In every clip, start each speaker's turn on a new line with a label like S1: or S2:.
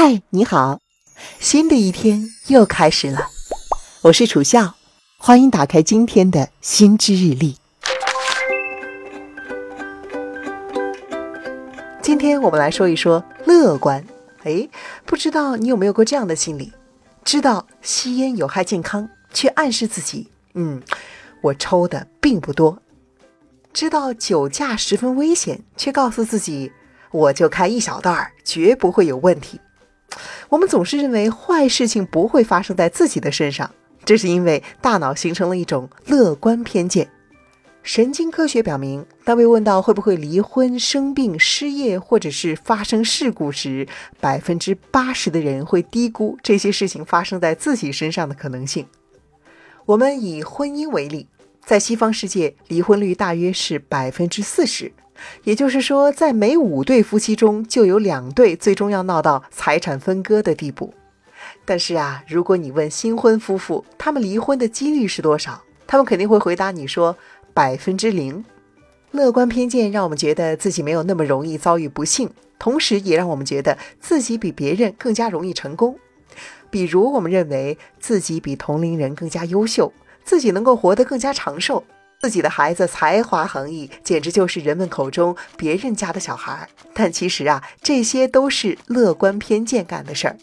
S1: 嗨，你好，新的一天又开始了。我是楚笑，欢迎打开今天的心之日历。今天我们来说一说乐观。哎，不知道你有没有过这样的心理：知道吸烟有害健康，却暗示自己，嗯，我抽的并不多；知道酒驾十分危险，却告诉自己，我就开一小袋儿，绝不会有问题。我们总是认为坏事情不会发生在自己的身上，这是因为大脑形成了一种乐观偏见。神经科学表明，当被问到会不会离婚、生病、失业，或者是发生事故时，百分之八十的人会低估这些事情发生在自己身上的可能性。我们以婚姻为例，在西方世界，离婚率大约是百分之四十，也就是说，在每五对夫妻中就有两对最终要闹到财产分割的地步。但是啊，如果你问新婚夫妇他们离婚的几率是多少，他们肯定会回答你说。百分之零，乐观偏见让我们觉得自己没有那么容易遭遇不幸，同时也让我们觉得自己比别人更加容易成功。比如，我们认为自己比同龄人更加优秀，自己能够活得更加长寿，自己的孩子才华横溢，简直就是人们口中别人家的小孩。但其实啊，这些都是乐观偏见干的事儿。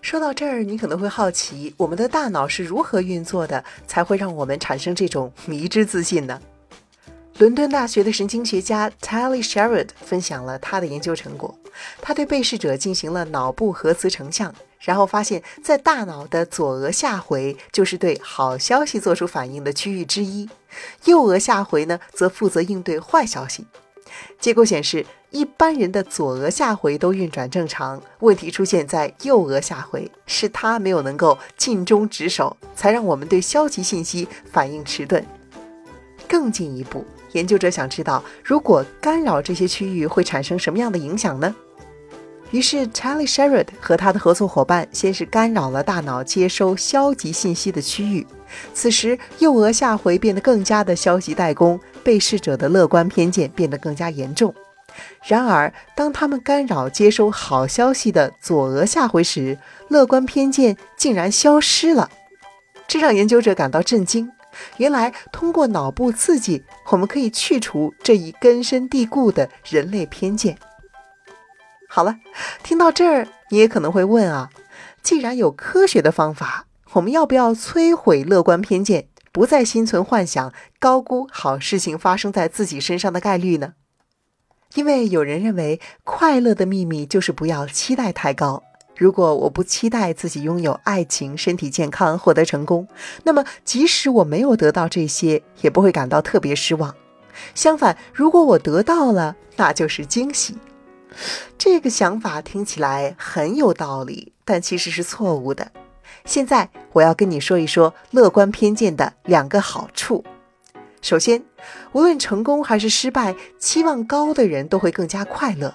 S1: 说到这儿，你可能会好奇，我们的大脑是如何运作的，才会让我们产生这种迷之自信呢？伦敦大学的神经学家 Tali Sherrod 分享了他的研究成果。他对被试者进行了脑部核磁成像，然后发现，在大脑的左额下回就是对好消息做出反应的区域之一，右额下回呢，则负责应对坏消息。结果显示。一般人的左额下回都运转正常，问题出现在右额下回，是他没有能够尽忠职守，才让我们对消极信息反应迟钝。更进一步，研究者想知道，如果干扰这些区域会产生什么样的影响呢？于是 c h a r l i e Sherrod 和他的合作伙伴先是干扰了大脑接收消极信息的区域，此时右额下回变得更加的消极怠工，被试者的乐观偏见变得更加严重。然而，当他们干扰接收好消息的左额下回时，乐观偏见竟然消失了，这让研究者感到震惊。原来，通过脑部刺激，我们可以去除这一根深蒂固的人类偏见。好了，听到这儿，你也可能会问啊，既然有科学的方法，我们要不要摧毁乐观偏见，不再心存幻想，高估好事情发生在自己身上的概率呢？因为有人认为，快乐的秘密就是不要期待太高。如果我不期待自己拥有爱情、身体健康、获得成功，那么即使我没有得到这些，也不会感到特别失望。相反，如果我得到了，那就是惊喜。这个想法听起来很有道理，但其实是错误的。现在我要跟你说一说乐观偏见的两个好处。首先，无论成功还是失败，期望高的人都会更加快乐，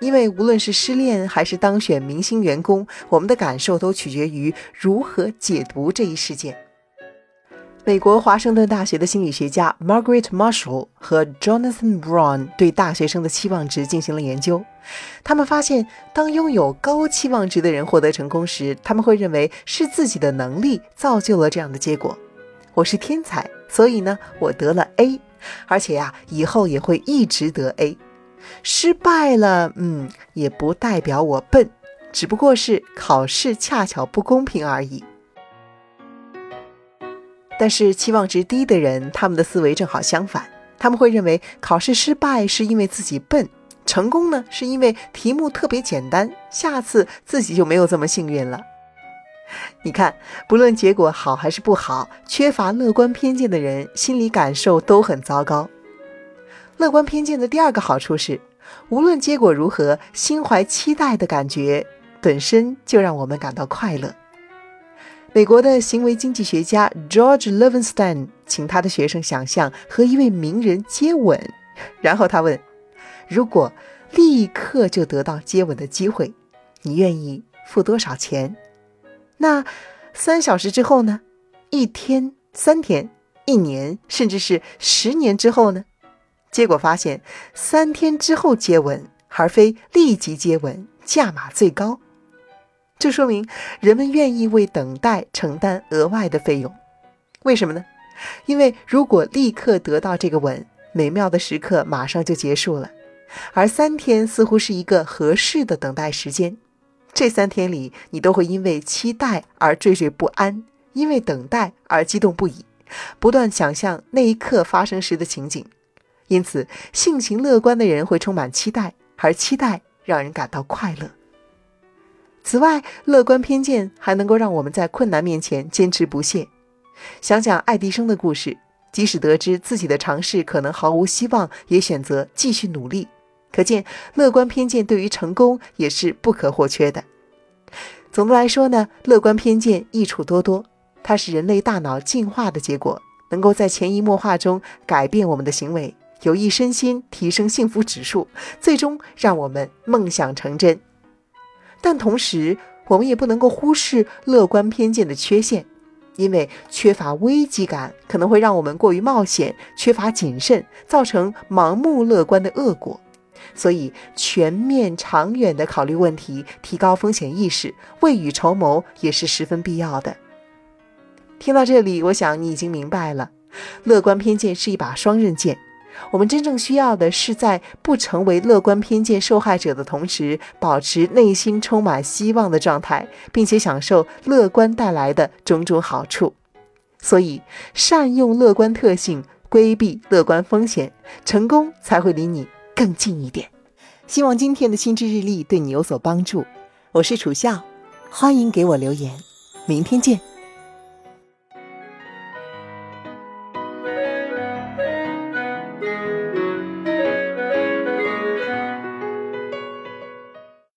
S1: 因为无论是失恋还是当选明星员工，我们的感受都取决于如何解读这一事件。美国华盛顿大学的心理学家 Margaret Marshall 和 Jonathan Brown 对大学生的期望值进行了研究，他们发现，当拥有高期望值的人获得成功时，他们会认为是自己的能力造就了这样的结果。我是天才，所以呢，我得了 A，而且呀，以后也会一直得 A。失败了，嗯，也不代表我笨，只不过是考试恰巧不公平而已。但是期望值低的人，他们的思维正好相反，他们会认为考试失败是因为自己笨，成功呢是因为题目特别简单，下次自己就没有这么幸运了。你看，不论结果好还是不好，缺乏乐观偏见的人心理感受都很糟糕。乐观偏见的第二个好处是，无论结果如何，心怀期待的感觉本身就让我们感到快乐。美国的行为经济学家 George Levenstein 请他的学生想象和一位名人接吻，然后他问：如果立刻就得到接吻的机会，你愿意付多少钱？那三小时之后呢？一天、三天、一年，甚至是十年之后呢？结果发现，三天之后接吻，而非立即接吻，价码最高。这说明人们愿意为等待承担额外的费用。为什么呢？因为如果立刻得到这个吻，美妙的时刻马上就结束了，而三天似乎是一个合适的等待时间。这三天里，你都会因为期待而惴惴不安，因为等待而激动不已，不断想象那一刻发生时的情景。因此，性情乐观的人会充满期待，而期待让人感到快乐。此外，乐观偏见还能够让我们在困难面前坚持不懈。想想爱迪生的故事，即使得知自己的尝试可能毫无希望，也选择继续努力。可见，乐观偏见对于成功也是不可或缺的。总的来说呢，乐观偏见益处多多，它是人类大脑进化的结果，能够在潜移默化中改变我们的行为，有益身心，提升幸福指数，最终让我们梦想成真。但同时，我们也不能够忽视乐观偏见的缺陷，因为缺乏危机感可能会让我们过于冒险，缺乏谨慎，造成盲目乐观的恶果。所以，全面、长远的考虑问题，提高风险意识，未雨绸缪也是十分必要的。听到这里，我想你已经明白了，乐观偏见是一把双刃剑。我们真正需要的是，在不成为乐观偏见受害者的同时，保持内心充满希望的状态，并且享受乐观带来的种种好处。所以，善用乐观特性，规避乐观风险，成功才会离你更近一点。希望今天的心智日历对你有所帮助。我是楚笑，欢迎给我留言。明天见。